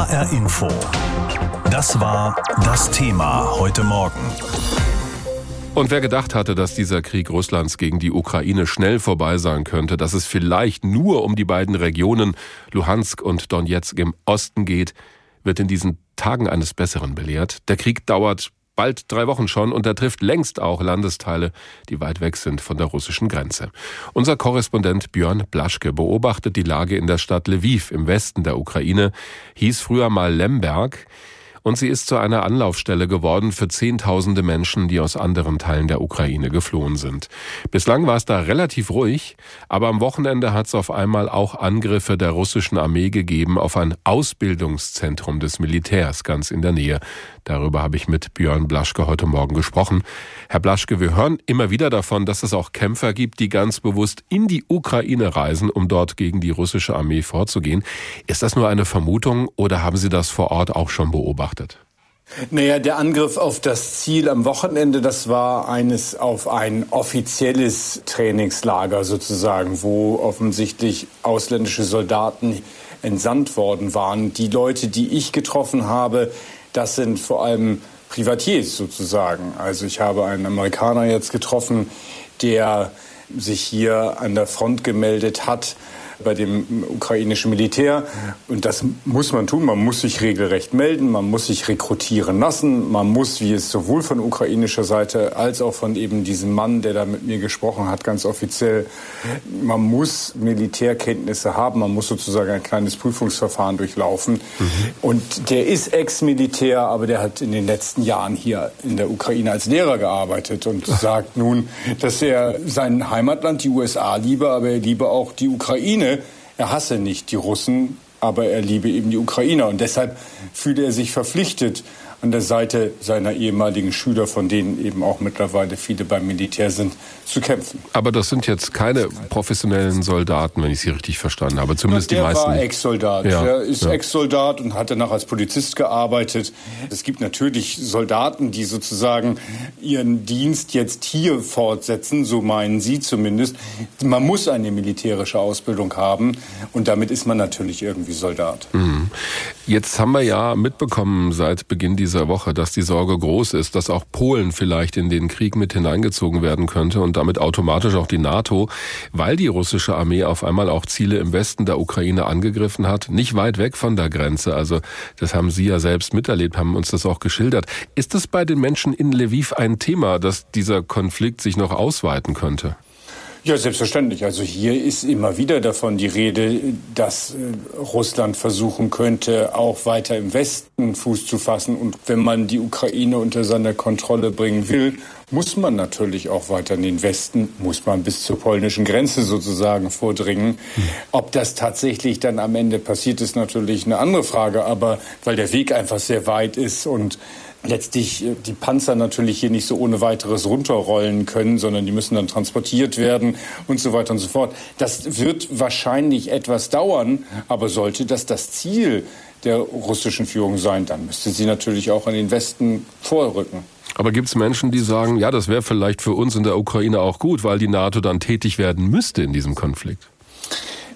HR Info. Das war das Thema heute Morgen. Und wer gedacht hatte, dass dieser Krieg Russlands gegen die Ukraine schnell vorbei sein könnte, dass es vielleicht nur um die beiden Regionen Luhansk und Donetsk im Osten geht, wird in diesen Tagen eines Besseren belehrt. Der Krieg dauert bald drei Wochen schon und er trifft längst auch Landesteile, die weit weg sind von der russischen Grenze. Unser Korrespondent Björn Blaschke beobachtet die Lage in der Stadt Lviv im Westen der Ukraine, hieß früher mal Lemberg und sie ist zu einer Anlaufstelle geworden für Zehntausende Menschen, die aus anderen Teilen der Ukraine geflohen sind. Bislang war es da relativ ruhig, aber am Wochenende hat es auf einmal auch Angriffe der russischen Armee gegeben auf ein Ausbildungszentrum des Militärs ganz in der Nähe. Darüber habe ich mit Björn Blaschke heute Morgen gesprochen. Herr Blaschke, wir hören immer wieder davon, dass es auch Kämpfer gibt, die ganz bewusst in die Ukraine reisen, um dort gegen die russische Armee vorzugehen. Ist das nur eine Vermutung oder haben Sie das vor Ort auch schon beobachtet? Naja, der Angriff auf das Ziel am Wochenende, das war eines auf ein offizielles Trainingslager sozusagen, wo offensichtlich ausländische Soldaten entsandt worden waren. Die Leute, die ich getroffen habe, das sind vor allem Privatiers sozusagen. Also ich habe einen Amerikaner jetzt getroffen, der sich hier an der Front gemeldet hat bei dem ukrainischen Militär. Und das muss man tun. Man muss sich regelrecht melden, man muss sich rekrutieren lassen, man muss, wie es sowohl von ukrainischer Seite als auch von eben diesem Mann, der da mit mir gesprochen hat, ganz offiziell, man muss Militärkenntnisse haben, man muss sozusagen ein kleines Prüfungsverfahren durchlaufen. Mhm. Und der ist Ex-Militär, aber der hat in den letzten Jahren hier in der Ukraine als Lehrer gearbeitet und sagt nun, dass er sein Heimatland, die USA, liebe, aber er liebe auch die Ukraine er hasse nicht die Russen, aber er liebe eben die Ukrainer. Und deshalb fühlt er sich verpflichtet, an der Seite seiner ehemaligen Schüler, von denen eben auch mittlerweile viele beim Militär sind, zu kämpfen. Aber das sind jetzt keine professionellen Soldaten, wenn ich Sie richtig verstanden habe. Zumindest Na, die meisten. Der war Ex-Soldat. Ja, er ist ja. Ex-Soldat und hat danach als Polizist gearbeitet. Es gibt natürlich Soldaten, die sozusagen ihren Dienst jetzt hier fortsetzen, so meinen Sie zumindest. Man muss eine militärische Ausbildung haben und damit ist man natürlich irgendwie Soldat. Mhm. Jetzt haben wir ja mitbekommen seit Beginn dieser Woche, dass die Sorge groß ist, dass auch Polen vielleicht in den Krieg mit hineingezogen werden könnte und damit automatisch auch die NATO, weil die russische Armee auf einmal auch Ziele im Westen der Ukraine angegriffen hat, nicht weit weg von der Grenze. Also das haben Sie ja selbst miterlebt, haben uns das auch geschildert. Ist es bei den Menschen in Lviv ein Thema, dass dieser Konflikt sich noch ausweiten könnte? Ja, selbstverständlich. Also hier ist immer wieder davon die Rede, dass äh, Russland versuchen könnte, auch weiter im Westen Fuß zu fassen. Und wenn man die Ukraine unter seine Kontrolle bringen will, muss man natürlich auch weiter in den Westen, muss man bis zur polnischen Grenze sozusagen vordringen. Ob das tatsächlich dann am Ende passiert, ist natürlich eine andere Frage. Aber weil der Weg einfach sehr weit ist und letztlich äh, die Panzer natürlich hier nicht so ohne weiteres runterrollen können, sondern die müssen dann transportiert werden und so weiter und so fort. Das wird wahrscheinlich etwas dauern, aber sollte das das Ziel der russischen Führung sein, dann müsste sie natürlich auch an den Westen vorrücken. Aber gibt es Menschen, die sagen, ja, das wäre vielleicht für uns in der Ukraine auch gut, weil die NATO dann tätig werden müsste in diesem Konflikt?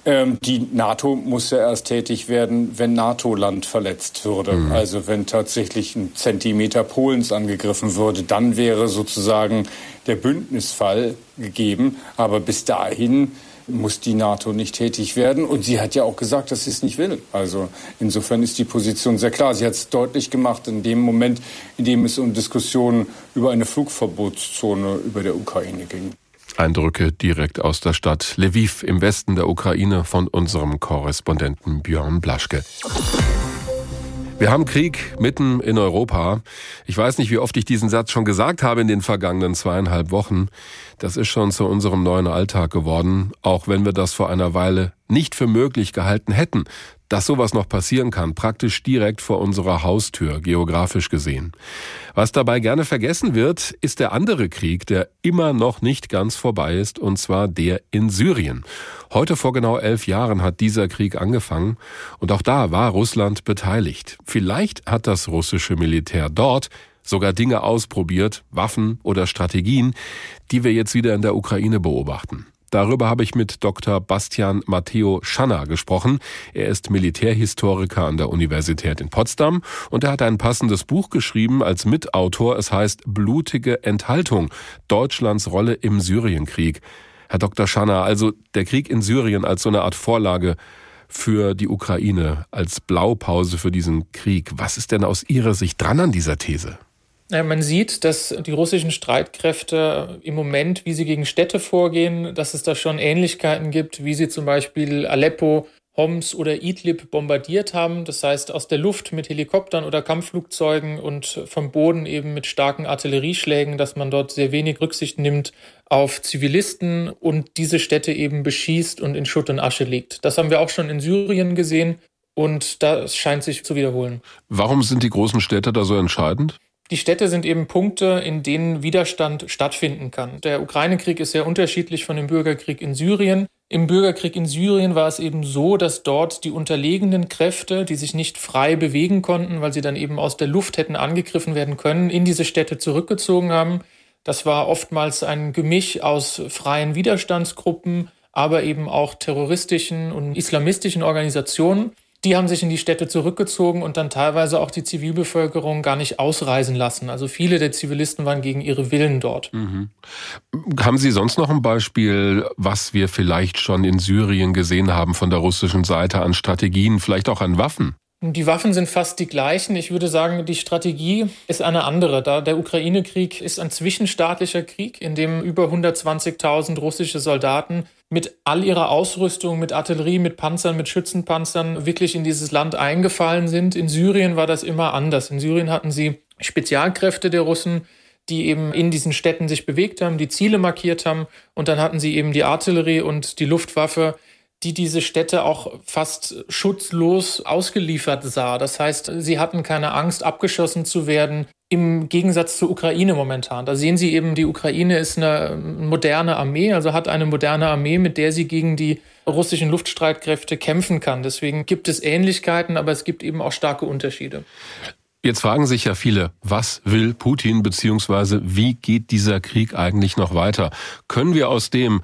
Ähm, die NATO muss ja erst tätig werden, wenn NATO-Land verletzt würde. Mhm. Also wenn tatsächlich ein Zentimeter Polens angegriffen würde, dann wäre sozusagen der Bündnisfall gegeben. Aber bis dahin muss die NATO nicht tätig werden. Und sie hat ja auch gesagt, dass sie es nicht will. Also insofern ist die Position sehr klar. Sie hat es deutlich gemacht in dem Moment, in dem es um Diskussionen über eine Flugverbotszone über der Ukraine ging. Eindrücke direkt aus der Stadt Lviv im Westen der Ukraine von unserem Korrespondenten Björn Blaschke. Wir haben Krieg mitten in Europa. Ich weiß nicht, wie oft ich diesen Satz schon gesagt habe in den vergangenen zweieinhalb Wochen. Das ist schon zu unserem neuen Alltag geworden, auch wenn wir das vor einer Weile nicht für möglich gehalten hätten, dass sowas noch passieren kann, praktisch direkt vor unserer Haustür, geografisch gesehen. Was dabei gerne vergessen wird, ist der andere Krieg, der immer noch nicht ganz vorbei ist, und zwar der in Syrien. Heute vor genau elf Jahren hat dieser Krieg angefangen, und auch da war Russland beteiligt. Vielleicht hat das russische Militär dort sogar Dinge ausprobiert, Waffen oder Strategien, die wir jetzt wieder in der Ukraine beobachten. Darüber habe ich mit Dr. Bastian Matteo Schanner gesprochen. Er ist Militärhistoriker an der Universität in Potsdam und er hat ein passendes Buch geschrieben als Mitautor. Es heißt Blutige Enthaltung. Deutschlands Rolle im Syrienkrieg. Herr Dr. Schanner, also der Krieg in Syrien als so eine Art Vorlage für die Ukraine, als Blaupause für diesen Krieg. Was ist denn aus Ihrer Sicht dran an dieser These? Man sieht, dass die russischen Streitkräfte im Moment, wie sie gegen Städte vorgehen, dass es da schon Ähnlichkeiten gibt, wie sie zum Beispiel Aleppo, Homs oder Idlib bombardiert haben. Das heißt, aus der Luft mit Helikoptern oder Kampfflugzeugen und vom Boden eben mit starken Artillerieschlägen, dass man dort sehr wenig Rücksicht nimmt auf Zivilisten und diese Städte eben beschießt und in Schutt und Asche legt. Das haben wir auch schon in Syrien gesehen. Und das scheint sich zu wiederholen. Warum sind die großen Städte da so entscheidend? Die Städte sind eben Punkte, in denen Widerstand stattfinden kann. Der Ukraine-Krieg ist sehr unterschiedlich von dem Bürgerkrieg in Syrien. Im Bürgerkrieg in Syrien war es eben so, dass dort die unterlegenen Kräfte, die sich nicht frei bewegen konnten, weil sie dann eben aus der Luft hätten angegriffen werden können, in diese Städte zurückgezogen haben. Das war oftmals ein Gemisch aus freien Widerstandsgruppen, aber eben auch terroristischen und islamistischen Organisationen die haben sich in die Städte zurückgezogen und dann teilweise auch die Zivilbevölkerung gar nicht ausreisen lassen. Also viele der Zivilisten waren gegen ihre Willen dort. Mhm. Haben Sie sonst noch ein Beispiel, was wir vielleicht schon in Syrien gesehen haben von der russischen Seite an Strategien, vielleicht auch an Waffen? Die Waffen sind fast die gleichen. Ich würde sagen, die Strategie ist eine andere. Da der Ukraine-Krieg ist ein zwischenstaatlicher Krieg, in dem über 120.000 russische Soldaten mit all ihrer Ausrüstung, mit Artillerie, mit Panzern, mit Schützenpanzern wirklich in dieses Land eingefallen sind. In Syrien war das immer anders. In Syrien hatten sie Spezialkräfte der Russen, die eben in diesen Städten sich bewegt haben, die Ziele markiert haben. Und dann hatten sie eben die Artillerie und die Luftwaffe, die diese Städte auch fast schutzlos ausgeliefert sah. Das heißt, sie hatten keine Angst, abgeschossen zu werden, im Gegensatz zur Ukraine momentan. Da sehen Sie eben, die Ukraine ist eine moderne Armee, also hat eine moderne Armee, mit der sie gegen die russischen Luftstreitkräfte kämpfen kann. Deswegen gibt es Ähnlichkeiten, aber es gibt eben auch starke Unterschiede. Jetzt fragen sich ja viele, was will Putin beziehungsweise wie geht dieser Krieg eigentlich noch weiter? Können wir aus dem,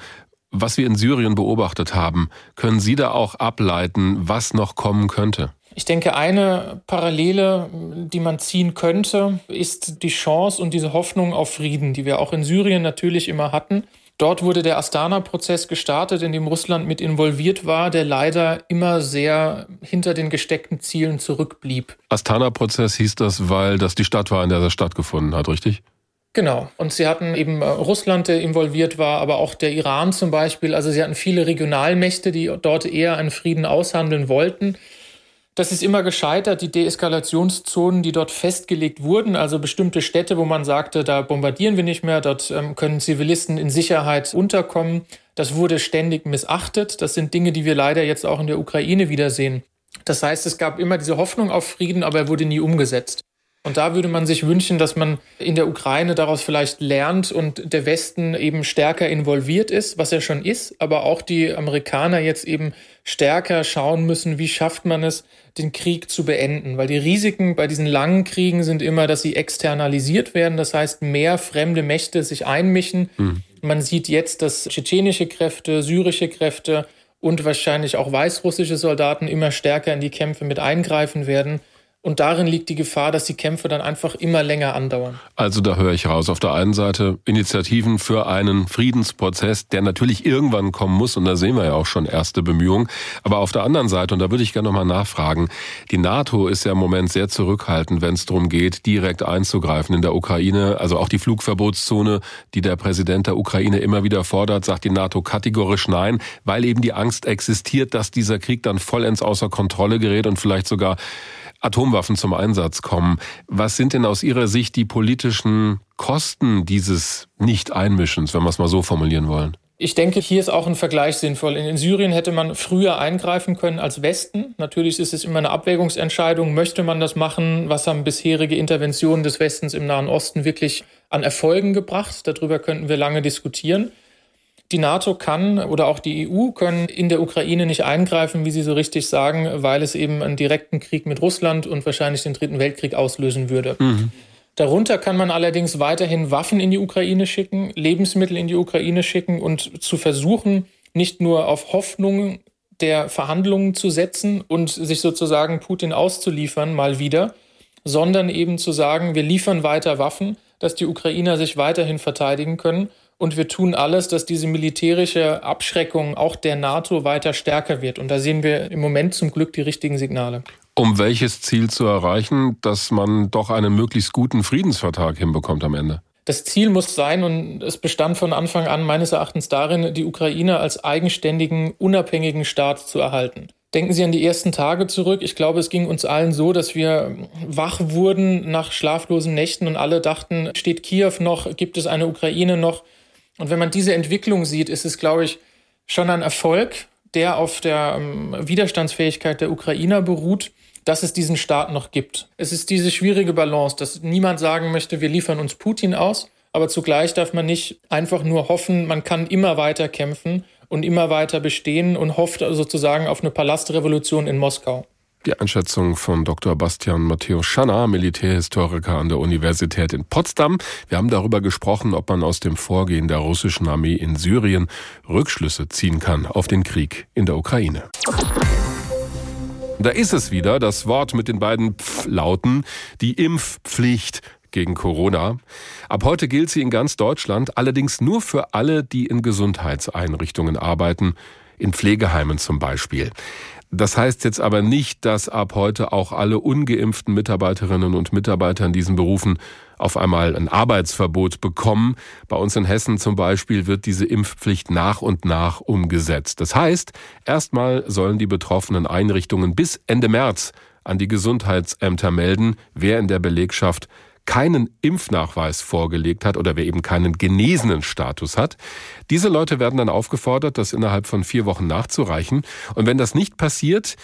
was wir in Syrien beobachtet haben, können Sie da auch ableiten, was noch kommen könnte? Ich denke, eine Parallele, die man ziehen könnte, ist die Chance und diese Hoffnung auf Frieden, die wir auch in Syrien natürlich immer hatten. Dort wurde der Astana-Prozess gestartet, in dem Russland mit involviert war, der leider immer sehr hinter den gesteckten Zielen zurückblieb. Astana-Prozess hieß das, weil das die Stadt war, in der das stattgefunden hat, richtig? Genau. Und sie hatten eben äh, Russland, der involviert war, aber auch der Iran zum Beispiel. Also sie hatten viele Regionalmächte, die dort eher einen Frieden aushandeln wollten. Das ist immer gescheitert, die Deeskalationszonen, die dort festgelegt wurden, also bestimmte Städte, wo man sagte, da bombardieren wir nicht mehr, dort ähm, können Zivilisten in Sicherheit unterkommen. Das wurde ständig missachtet. Das sind Dinge, die wir leider jetzt auch in der Ukraine wiedersehen. Das heißt, es gab immer diese Hoffnung auf Frieden, aber er wurde nie umgesetzt. Und da würde man sich wünschen, dass man in der Ukraine daraus vielleicht lernt und der Westen eben stärker involviert ist, was er schon ist, aber auch die Amerikaner jetzt eben stärker schauen müssen, wie schafft man es, den Krieg zu beenden. Weil die Risiken bei diesen langen Kriegen sind immer, dass sie externalisiert werden, das heißt mehr fremde Mächte sich einmischen. Mhm. Man sieht jetzt, dass tschetschenische Kräfte, syrische Kräfte und wahrscheinlich auch weißrussische Soldaten immer stärker in die Kämpfe mit eingreifen werden. Und darin liegt die Gefahr, dass die Kämpfe dann einfach immer länger andauern. Also da höre ich raus. Auf der einen Seite Initiativen für einen Friedensprozess, der natürlich irgendwann kommen muss. Und da sehen wir ja auch schon erste Bemühungen. Aber auf der anderen Seite, und da würde ich gerne nochmal nachfragen, die NATO ist ja im Moment sehr zurückhaltend, wenn es darum geht, direkt einzugreifen in der Ukraine. Also auch die Flugverbotszone, die der Präsident der Ukraine immer wieder fordert, sagt die NATO kategorisch nein, weil eben die Angst existiert, dass dieser Krieg dann vollends außer Kontrolle gerät und vielleicht sogar Atomwaffen zum Einsatz kommen. Was sind denn aus Ihrer Sicht die politischen Kosten dieses Nicht-Einmischens, wenn wir es mal so formulieren wollen? Ich denke, hier ist auch ein Vergleich sinnvoll. In Syrien hätte man früher eingreifen können als Westen. Natürlich ist es immer eine Abwägungsentscheidung. Möchte man das machen? Was haben bisherige Interventionen des Westens im Nahen Osten wirklich an Erfolgen gebracht? Darüber könnten wir lange diskutieren. Die NATO kann oder auch die EU können in der Ukraine nicht eingreifen, wie Sie so richtig sagen, weil es eben einen direkten Krieg mit Russland und wahrscheinlich den Dritten Weltkrieg auslösen würde. Mhm. Darunter kann man allerdings weiterhin Waffen in die Ukraine schicken, Lebensmittel in die Ukraine schicken und zu versuchen, nicht nur auf Hoffnung der Verhandlungen zu setzen und sich sozusagen Putin auszuliefern, mal wieder, sondern eben zu sagen, wir liefern weiter Waffen, dass die Ukrainer sich weiterhin verteidigen können und wir tun alles, dass diese militärische Abschreckung auch der NATO weiter stärker wird. Und da sehen wir im Moment zum Glück die richtigen Signale. Um welches Ziel zu erreichen, dass man doch einen möglichst guten Friedensvertrag hinbekommt am Ende? Das Ziel muss sein, und es bestand von Anfang an meines Erachtens darin, die Ukraine als eigenständigen, unabhängigen Staat zu erhalten. Denken Sie an die ersten Tage zurück. Ich glaube, es ging uns allen so, dass wir wach wurden nach schlaflosen Nächten und alle dachten, steht Kiew noch, gibt es eine Ukraine noch? Und wenn man diese Entwicklung sieht, ist es, glaube ich, schon ein Erfolg, der auf der ähm, Widerstandsfähigkeit der Ukrainer beruht, dass es diesen Staat noch gibt. Es ist diese schwierige Balance, dass niemand sagen möchte, wir liefern uns Putin aus, aber zugleich darf man nicht einfach nur hoffen, man kann immer weiter kämpfen und immer weiter bestehen und hofft sozusagen auf eine Palastrevolution in Moskau. Die Einschätzung von Dr. Bastian Matthäus Schanner, Militärhistoriker an der Universität in Potsdam. Wir haben darüber gesprochen, ob man aus dem Vorgehen der russischen Armee in Syrien Rückschlüsse ziehen kann auf den Krieg in der Ukraine. Da ist es wieder, das Wort mit den beiden Pf-Lauten, die Impfpflicht gegen Corona. Ab heute gilt sie in ganz Deutschland, allerdings nur für alle, die in Gesundheitseinrichtungen arbeiten, in Pflegeheimen zum Beispiel. Das heißt jetzt aber nicht, dass ab heute auch alle ungeimpften Mitarbeiterinnen und Mitarbeiter in diesen Berufen auf einmal ein Arbeitsverbot bekommen. Bei uns in Hessen zum Beispiel wird diese Impfpflicht nach und nach umgesetzt. Das heißt, erstmal sollen die betroffenen Einrichtungen bis Ende März an die Gesundheitsämter melden, wer in der Belegschaft keinen Impfnachweis vorgelegt hat oder wer eben keinen genesenen Status hat. Diese Leute werden dann aufgefordert, das innerhalb von vier Wochen nachzureichen. Und wenn das nicht passiert,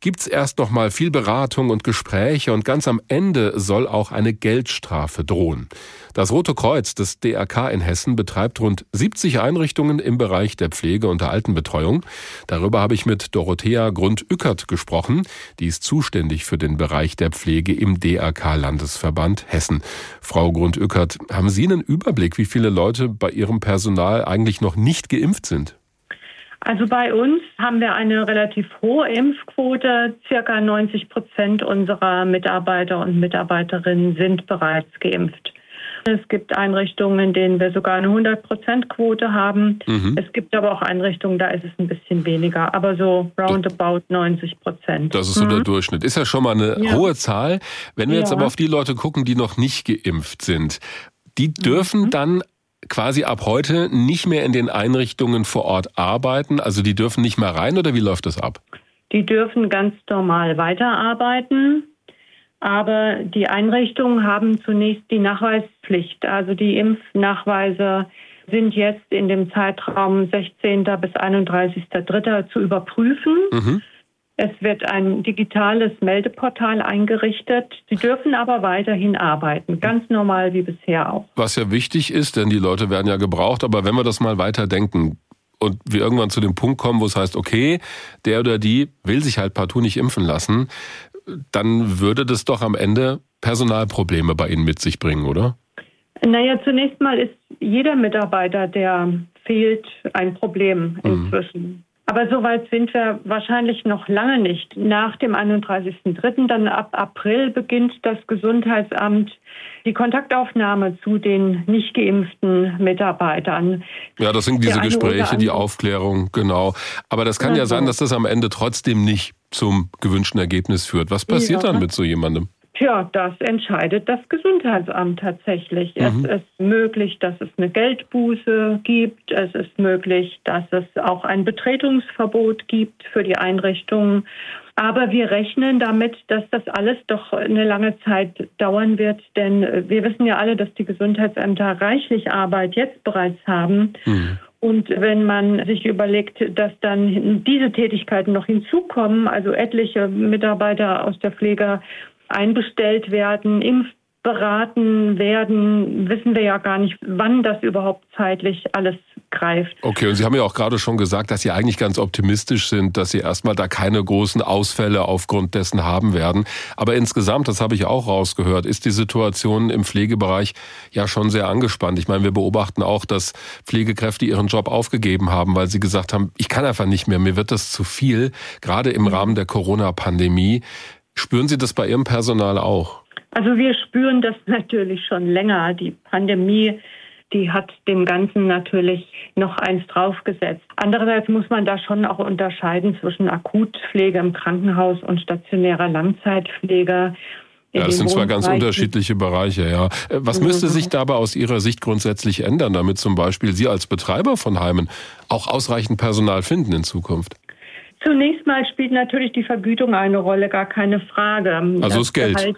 gibt's erst noch mal viel Beratung und Gespräche und ganz am Ende soll auch eine Geldstrafe drohen. Das Rote Kreuz des DRK in Hessen betreibt rund 70 Einrichtungen im Bereich der Pflege und der Altenbetreuung. Darüber habe ich mit Dorothea Grund-Ückert gesprochen. Die ist zuständig für den Bereich der Pflege im DRK Landesverband Hessen. Frau Grund-Ückert, haben Sie einen Überblick, wie viele Leute bei Ihrem Personal eigentlich noch nicht geimpft sind? Also bei uns haben wir eine relativ hohe Impfquote. Circa 90 Prozent unserer Mitarbeiter und Mitarbeiterinnen sind bereits geimpft. Es gibt Einrichtungen, in denen wir sogar eine 100-Prozent-Quote haben. Mhm. Es gibt aber auch Einrichtungen, da ist es ein bisschen weniger, aber so roundabout 90 Prozent. Das ist so mhm. der Durchschnitt. Ist ja schon mal eine ja. hohe Zahl. Wenn wir ja. jetzt aber auf die Leute gucken, die noch nicht geimpft sind, die dürfen mhm. dann quasi ab heute nicht mehr in den Einrichtungen vor Ort arbeiten? Also die dürfen nicht mehr rein oder wie läuft das ab? Die dürfen ganz normal weiterarbeiten. Aber die Einrichtungen haben zunächst die Nachweispflicht. Also die Impfnachweise sind jetzt in dem Zeitraum 16. bis 31.3. zu überprüfen. Mhm. Es wird ein digitales Meldeportal eingerichtet. Sie dürfen aber weiterhin arbeiten, ganz normal wie bisher auch. Was ja wichtig ist, denn die Leute werden ja gebraucht. Aber wenn wir das mal weiter denken und wir irgendwann zu dem Punkt kommen, wo es heißt, okay, der oder die will sich halt partout nicht impfen lassen, dann würde das doch am Ende Personalprobleme bei Ihnen mit sich bringen, oder? Naja, zunächst mal ist jeder Mitarbeiter, der fehlt, ein Problem mhm. inzwischen. Mhm. Aber so weit sind wir wahrscheinlich noch lange nicht. Nach dem 31.03., dann ab April beginnt das Gesundheitsamt die Kontaktaufnahme zu den nicht geimpften Mitarbeitern. Ja, das sind diese Gespräche, die Aufklärung, genau. Aber das kann ja, ja sein, dass das am Ende trotzdem nicht zum gewünschten Ergebnis führt. Was passiert ja. dann mit so jemandem? Tja, das entscheidet das Gesundheitsamt tatsächlich. Mhm. Es ist möglich, dass es eine Geldbuße gibt. Es ist möglich, dass es auch ein Betretungsverbot gibt für die Einrichtungen. Aber wir rechnen damit, dass das alles doch eine lange Zeit dauern wird, denn wir wissen ja alle, dass die Gesundheitsämter reichlich Arbeit jetzt bereits haben. Mhm. Und wenn man sich überlegt, dass dann diese Tätigkeiten noch hinzukommen, also etliche Mitarbeiter aus der Pflege einbestellt werden, impfberaten werden, wissen wir ja gar nicht, wann das überhaupt zeitlich alles greift. Okay, und Sie haben ja auch gerade schon gesagt, dass Sie eigentlich ganz optimistisch sind, dass Sie erstmal da keine großen Ausfälle aufgrund dessen haben werden. Aber insgesamt, das habe ich auch rausgehört, ist die Situation im Pflegebereich ja schon sehr angespannt. Ich meine, wir beobachten auch, dass Pflegekräfte ihren Job aufgegeben haben, weil sie gesagt haben, ich kann einfach nicht mehr, mir wird das zu viel, gerade im Rahmen der Corona-Pandemie. Spüren Sie das bei Ihrem Personal auch? Also wir spüren das natürlich schon länger. Die Pandemie, die hat dem Ganzen natürlich noch eins draufgesetzt. Andererseits muss man da schon auch unterscheiden zwischen Akutpflege im Krankenhaus und stationärer Langzeitpflege. Ja, das sind zwei ganz unterschiedliche Bereiche, ja. Äh, was müsste sich dabei aus Ihrer Sicht grundsätzlich ändern, damit zum Beispiel Sie als Betreiber von Heimen auch ausreichend Personal finden in Zukunft? Zunächst mal spielt natürlich die Vergütung eine Rolle, gar keine Frage. Also das, das Geld. Gehalt,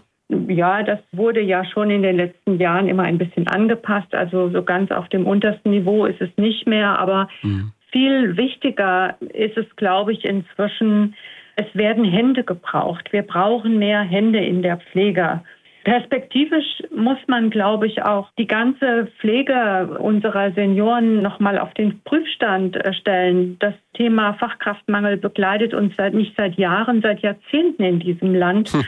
ja, das wurde ja schon in den letzten Jahren immer ein bisschen angepasst. Also so ganz auf dem untersten Niveau ist es nicht mehr. Aber mhm. viel wichtiger ist es, glaube ich, inzwischen, es werden Hände gebraucht. Wir brauchen mehr Hände in der Pflege. Perspektivisch muss man, glaube ich, auch die ganze Pflege unserer Senioren nochmal auf den Prüfstand äh, stellen. Das Thema Fachkraftmangel begleitet uns seit nicht seit Jahren, seit Jahrzehnten in diesem Land. Hm.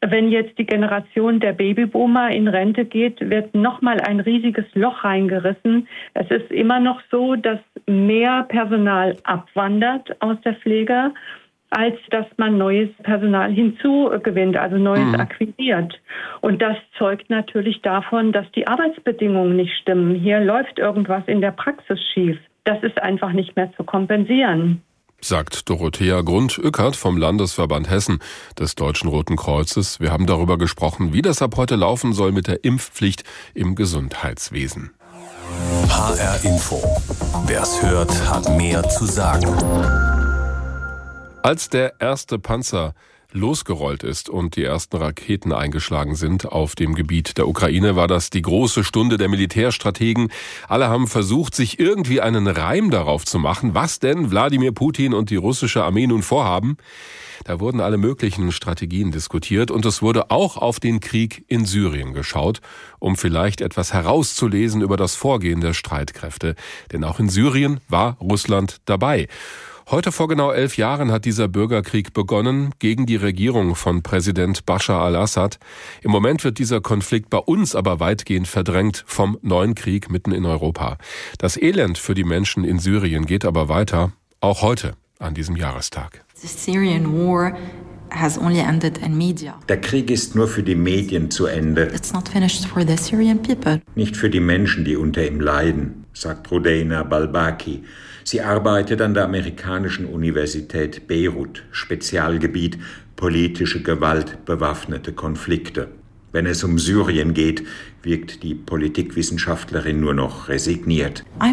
Wenn jetzt die Generation der Babyboomer in Rente geht, wird nochmal ein riesiges Loch reingerissen. Es ist immer noch so, dass mehr Personal abwandert aus der Pflege als dass man neues Personal hinzugewinnt, also neues mhm. akquiriert. Und das zeugt natürlich davon, dass die Arbeitsbedingungen nicht stimmen. Hier läuft irgendwas in der Praxis schief. Das ist einfach nicht mehr zu kompensieren sagt Dorothea Grund-Ückert vom Landesverband Hessen des Deutschen Roten Kreuzes. Wir haben darüber gesprochen, wie das ab heute laufen soll mit der Impfpflicht im Gesundheitswesen. HR Info. Wer es hört, hat mehr zu sagen. Als der erste Panzer losgerollt ist und die ersten Raketen eingeschlagen sind auf dem Gebiet der Ukraine, war das die große Stunde der Militärstrategen. Alle haben versucht, sich irgendwie einen Reim darauf zu machen, was denn Wladimir Putin und die russische Armee nun vorhaben. Da wurden alle möglichen Strategien diskutiert und es wurde auch auf den Krieg in Syrien geschaut, um vielleicht etwas herauszulesen über das Vorgehen der Streitkräfte. Denn auch in Syrien war Russland dabei. Heute vor genau elf Jahren hat dieser Bürgerkrieg begonnen gegen die Regierung von Präsident Bashar al-Assad. Im Moment wird dieser Konflikt bei uns aber weitgehend verdrängt vom neuen Krieg mitten in Europa. Das Elend für die Menschen in Syrien geht aber weiter, auch heute an diesem Jahrestag. Der Krieg ist nur für die Medien zu Ende. Nicht für die Menschen, die unter ihm leiden, sagt Rudeina Balbaki. Sie arbeitet an der amerikanischen Universität Beirut, Spezialgebiet politische Gewalt, bewaffnete Konflikte. Wenn es um Syrien geht, wirkt die Politikwissenschaftlerin nur noch resigniert. Uh,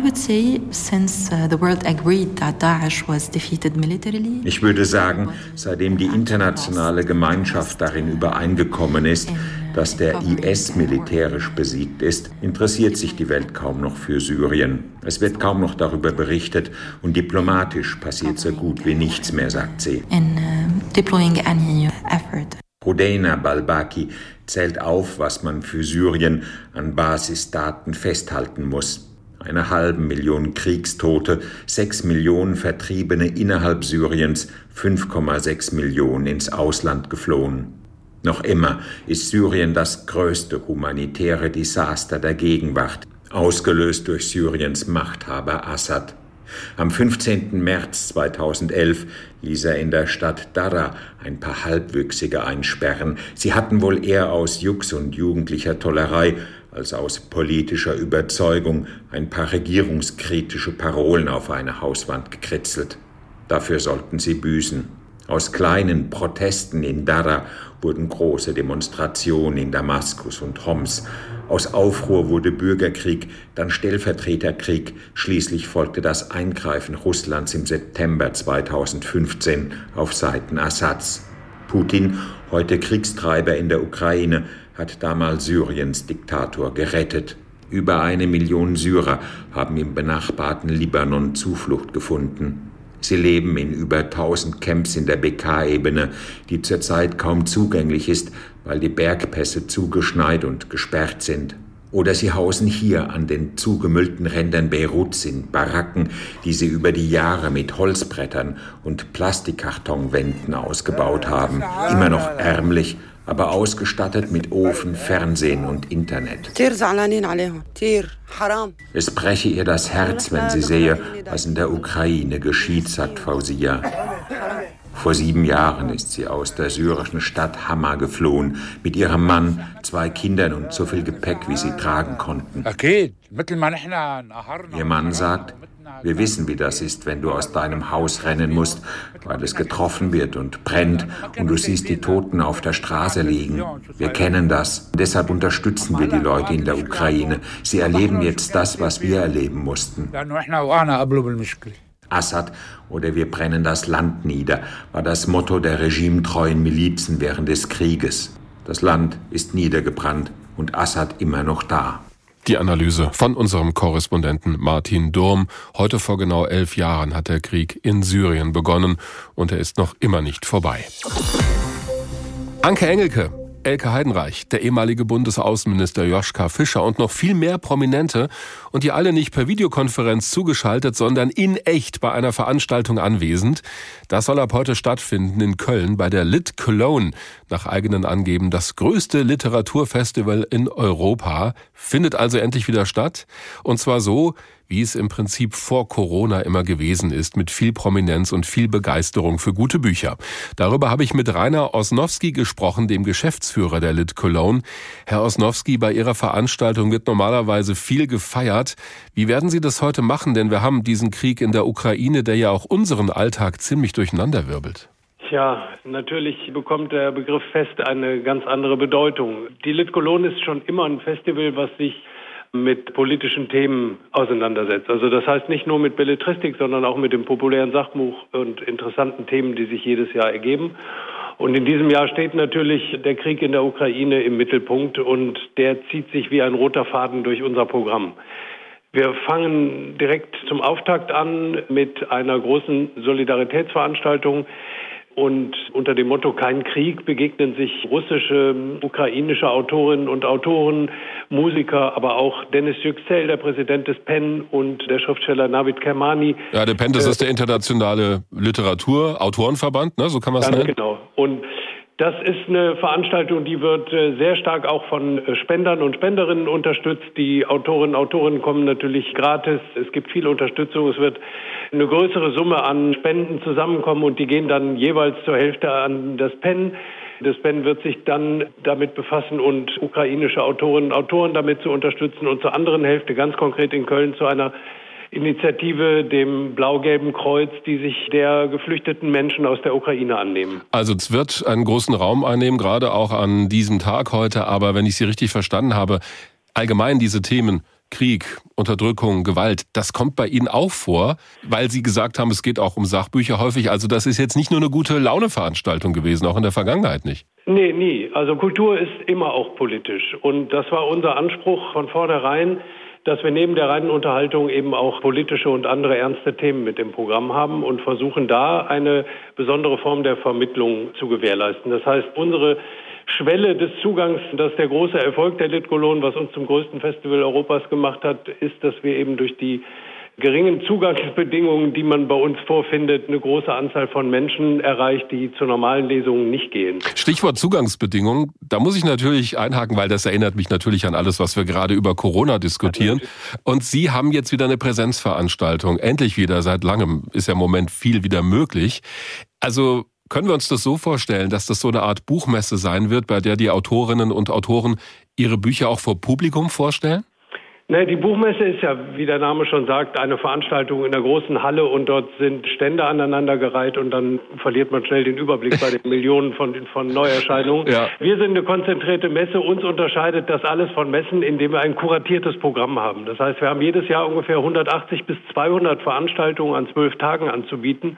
ich würde sagen, seitdem die internationale Gemeinschaft darin übereingekommen ist, dass der IS militärisch besiegt ist, interessiert sich die Welt kaum noch für Syrien. Es wird kaum noch darüber berichtet und diplomatisch passiert so gut wie nichts mehr, sagt sie. Rudeina Balbaki zählt auf, was man für Syrien an Basisdaten festhalten muss. Eine halbe Million Kriegstote, sechs Millionen Vertriebene innerhalb Syriens, 5,6 Millionen ins Ausland geflohen. Noch immer ist Syrien das größte humanitäre Desaster der Gegenwart, ausgelöst durch Syriens Machthaber Assad. Am 15. März 2011 ließ er in der Stadt Dara ein paar Halbwüchsige einsperren. Sie hatten wohl eher aus Jux und jugendlicher Tollerei als aus politischer Überzeugung ein paar regierungskritische Parolen auf eine Hauswand gekritzelt. Dafür sollten sie büßen. Aus kleinen Protesten in Dara wurden große Demonstrationen in Damaskus und Homs. Aus Aufruhr wurde Bürgerkrieg, dann Stellvertreterkrieg, schließlich folgte das Eingreifen Russlands im September 2015 auf Seiten Assads. Putin, heute Kriegstreiber in der Ukraine, hat damals Syriens Diktator gerettet. Über eine Million Syrer haben im benachbarten Libanon Zuflucht gefunden. Sie leben in über 1000 Camps in der BK-Ebene, die zurzeit kaum zugänglich ist, weil die Bergpässe zugeschneit und gesperrt sind. Oder sie hausen hier an den zugemüllten Rändern Beiruts in Baracken, die sie über die Jahre mit Holzbrettern und Plastikkartonwänden ausgebaut haben. Immer noch ärmlich, aber ausgestattet mit Ofen, Fernsehen und Internet. Es breche ihr das Herz, wenn sie sehe, was in der Ukraine geschieht, sagt Fausia. Vor sieben Jahren ist sie aus der syrischen Stadt Hama geflohen, mit ihrem Mann, zwei Kindern und so viel Gepäck, wie sie tragen konnten. Ihr Mann sagt, wir wissen, wie das ist, wenn du aus deinem Haus rennen musst, weil es getroffen wird und brennt und du siehst die Toten auf der Straße liegen. Wir kennen das. Deshalb unterstützen wir die Leute in der Ukraine. Sie erleben jetzt das, was wir erleben mussten. Assad oder wir brennen das Land nieder, war das Motto der regimetreuen Milizen während des Krieges. Das Land ist niedergebrannt und Assad immer noch da. Die Analyse von unserem Korrespondenten Martin Durm. Heute vor genau elf Jahren hat der Krieg in Syrien begonnen und er ist noch immer nicht vorbei. Anke Engelke, Elke Heidenreich, der ehemalige Bundesaußenminister Joschka Fischer und noch viel mehr Prominente und die alle nicht per Videokonferenz zugeschaltet, sondern in echt bei einer Veranstaltung anwesend. Das soll ab heute stattfinden in Köln bei der Lit Cologne. Nach eigenen Angeben das größte Literaturfestival in Europa. Findet also endlich wieder statt. Und zwar so, wie es im Prinzip vor Corona immer gewesen ist, mit viel Prominenz und viel Begeisterung für gute Bücher. Darüber habe ich mit Rainer Osnowski gesprochen, dem Geschäftsführer der Lit Cologne. Herr Osnowski, bei Ihrer Veranstaltung wird normalerweise viel gefeiert. Wie werden Sie das heute machen? Denn wir haben diesen Krieg in der Ukraine, der ja auch unseren Alltag ziemlich durcheinanderwirbelt. Ja, natürlich bekommt der Begriff Fest eine ganz andere Bedeutung. Die Lit Cologne ist schon immer ein Festival, was sich mit politischen Themen auseinandersetzt. Also das heißt nicht nur mit Belletristik, sondern auch mit dem populären Sachbuch und interessanten Themen, die sich jedes Jahr ergeben. Und in diesem Jahr steht natürlich der Krieg in der Ukraine im Mittelpunkt und der zieht sich wie ein roter Faden durch unser Programm. Wir fangen direkt zum Auftakt an mit einer großen Solidaritätsveranstaltung, und unter dem Motto Kein Krieg begegnen sich russische, ukrainische Autorinnen und Autoren, Musiker, aber auch Dennis Yüksel, der Präsident des PEN und der Schriftsteller Navid Kermani. Ja, der PEN, das äh, ist der internationale Literatur-Autorenverband, ne? so kann man es nennen. Genau. Und das ist eine Veranstaltung, die wird äh, sehr stark auch von äh, Spendern und Spenderinnen unterstützt. Die Autorinnen und Autoren kommen natürlich gratis. Es gibt viel Unterstützung. Es wird eine größere Summe an Spenden zusammenkommen und die gehen dann jeweils zur Hälfte an das PEN. Das PEN wird sich dann damit befassen und ukrainische Autorinnen und Autoren damit zu unterstützen und zur anderen Hälfte ganz konkret in Köln zu einer Initiative, dem Blau-Gelben Kreuz, die sich der geflüchteten Menschen aus der Ukraine annehmen. Also es wird einen großen Raum einnehmen, gerade auch an diesem Tag heute. Aber wenn ich Sie richtig verstanden habe, allgemein diese Themen Krieg, Unterdrückung, Gewalt, das kommt bei Ihnen auch vor, weil Sie gesagt haben, es geht auch um Sachbücher häufig. Also das ist jetzt nicht nur eine gute Laune-Veranstaltung gewesen, auch in der Vergangenheit nicht. Nee, nie. Also Kultur ist immer auch politisch. Und das war unser Anspruch von vornherein, dass wir neben der reinen Unterhaltung eben auch politische und andere ernste Themen mit im Programm haben und versuchen da eine besondere Form der Vermittlung zu gewährleisten. Das heißt, unsere Schwelle des Zugangs, das ist der große Erfolg der Litkolon, was uns zum größten Festival Europas gemacht hat, ist, dass wir eben durch die geringen Zugangsbedingungen, die man bei uns vorfindet, eine große Anzahl von Menschen erreicht, die zu normalen Lesungen nicht gehen. Stichwort Zugangsbedingungen, da muss ich natürlich einhaken, weil das erinnert mich natürlich an alles, was wir gerade über Corona diskutieren. Und Sie haben jetzt wieder eine Präsenzveranstaltung, endlich wieder, seit langem ist ja im Moment viel wieder möglich. Also können wir uns das so vorstellen, dass das so eine Art Buchmesse sein wird, bei der die Autorinnen und Autoren ihre Bücher auch vor Publikum vorstellen? Ne, die Buchmesse ist ja, wie der Name schon sagt, eine Veranstaltung in der großen Halle und dort sind Stände aneinandergereiht und dann verliert man schnell den Überblick bei den Millionen von, von Neuerscheinungen. Ja. Wir sind eine konzentrierte Messe. Uns unterscheidet das alles von Messen, indem wir ein kuratiertes Programm haben. Das heißt, wir haben jedes Jahr ungefähr 180 bis 200 Veranstaltungen an zwölf Tagen anzubieten.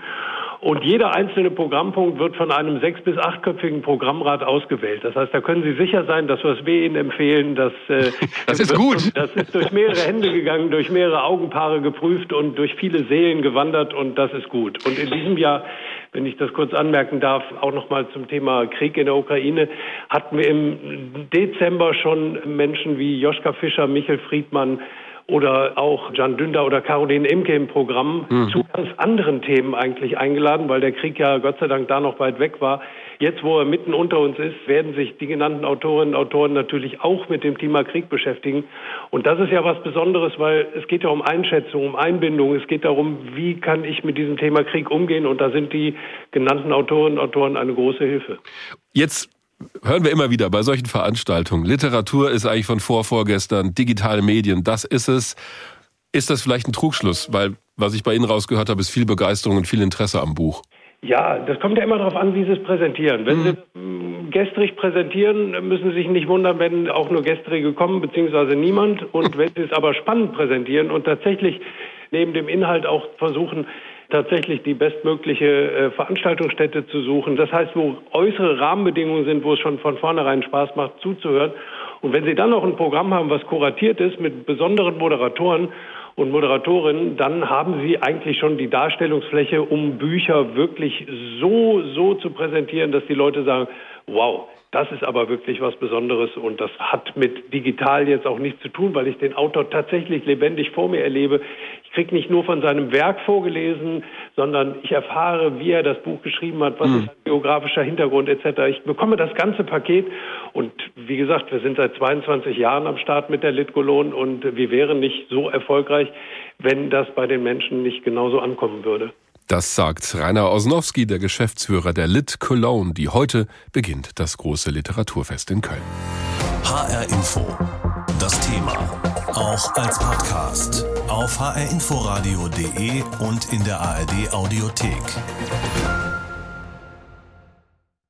Und jeder einzelne Programmpunkt wird von einem sechs- bis achtköpfigen Programmrat ausgewählt. Das heißt, da können Sie sicher sein, dass was wir Ihnen empfehlen, dass äh, das ist gut. Das ist durch mehrere Hände gegangen, durch mehrere Augenpaare geprüft und durch viele Seelen gewandert und das ist gut. Und in diesem Jahr wenn ich das kurz anmerken darf, auch nochmal zum Thema Krieg in der Ukraine, hatten wir im Dezember schon Menschen wie Joschka Fischer, Michael Friedmann, oder auch Jan Dünder oder Caroline Imke im Programm mhm. zu ganz anderen Themen eigentlich eingeladen, weil der Krieg ja Gott sei Dank da noch weit weg war. Jetzt, wo er mitten unter uns ist, werden sich die genannten Autorinnen und Autoren natürlich auch mit dem Thema Krieg beschäftigen. Und das ist ja was Besonderes, weil es geht ja um Einschätzung, um Einbindung. Es geht darum, wie kann ich mit diesem Thema Krieg umgehen. Und da sind die genannten Autorinnen und Autoren eine große Hilfe. Jetzt hören wir immer wieder bei solchen Veranstaltungen. Literatur ist eigentlich von vorvorgestern, digitale Medien, das ist es. Ist das vielleicht ein Trugschluss? Weil, was ich bei Ihnen rausgehört habe, ist viel Begeisterung und viel Interesse am Buch. Ja, das kommt ja immer darauf an, wie Sie es präsentieren. Wenn mhm. Sie gestrig präsentieren, müssen Sie sich nicht wundern, wenn auch nur gestrige kommen, beziehungsweise niemand. Und wenn Sie es aber spannend präsentieren und tatsächlich neben dem Inhalt auch versuchen, tatsächlich die bestmögliche äh, Veranstaltungsstätte zu suchen. Das heißt, wo äußere Rahmenbedingungen sind, wo es schon von vornherein Spaß macht, zuzuhören. Und wenn Sie dann noch ein Programm haben, was kuratiert ist mit besonderen Moderatoren und Moderatorinnen, dann haben Sie eigentlich schon die Darstellungsfläche, um Bücher wirklich so, so zu präsentieren, dass die Leute sagen, wow, das ist aber wirklich was Besonderes und das hat mit digital jetzt auch nichts zu tun, weil ich den Autor tatsächlich lebendig vor mir erlebe. Ich kriege nicht nur von seinem Werk vorgelesen, sondern ich erfahre, wie er das Buch geschrieben hat, was mhm. ist sein biografischer Hintergrund etc. Ich bekomme das ganze Paket und wie gesagt, wir sind seit 22 Jahren am Start mit der Litkolon und wir wären nicht so erfolgreich, wenn das bei den Menschen nicht genauso ankommen würde. Das sagt Rainer Osnowski, der Geschäftsführer der Lit Cologne, die heute beginnt das große Literaturfest in Köln. HR Info. Das Thema. Auch als Podcast. Auf hrinforadio.de und in der ARD Audiothek.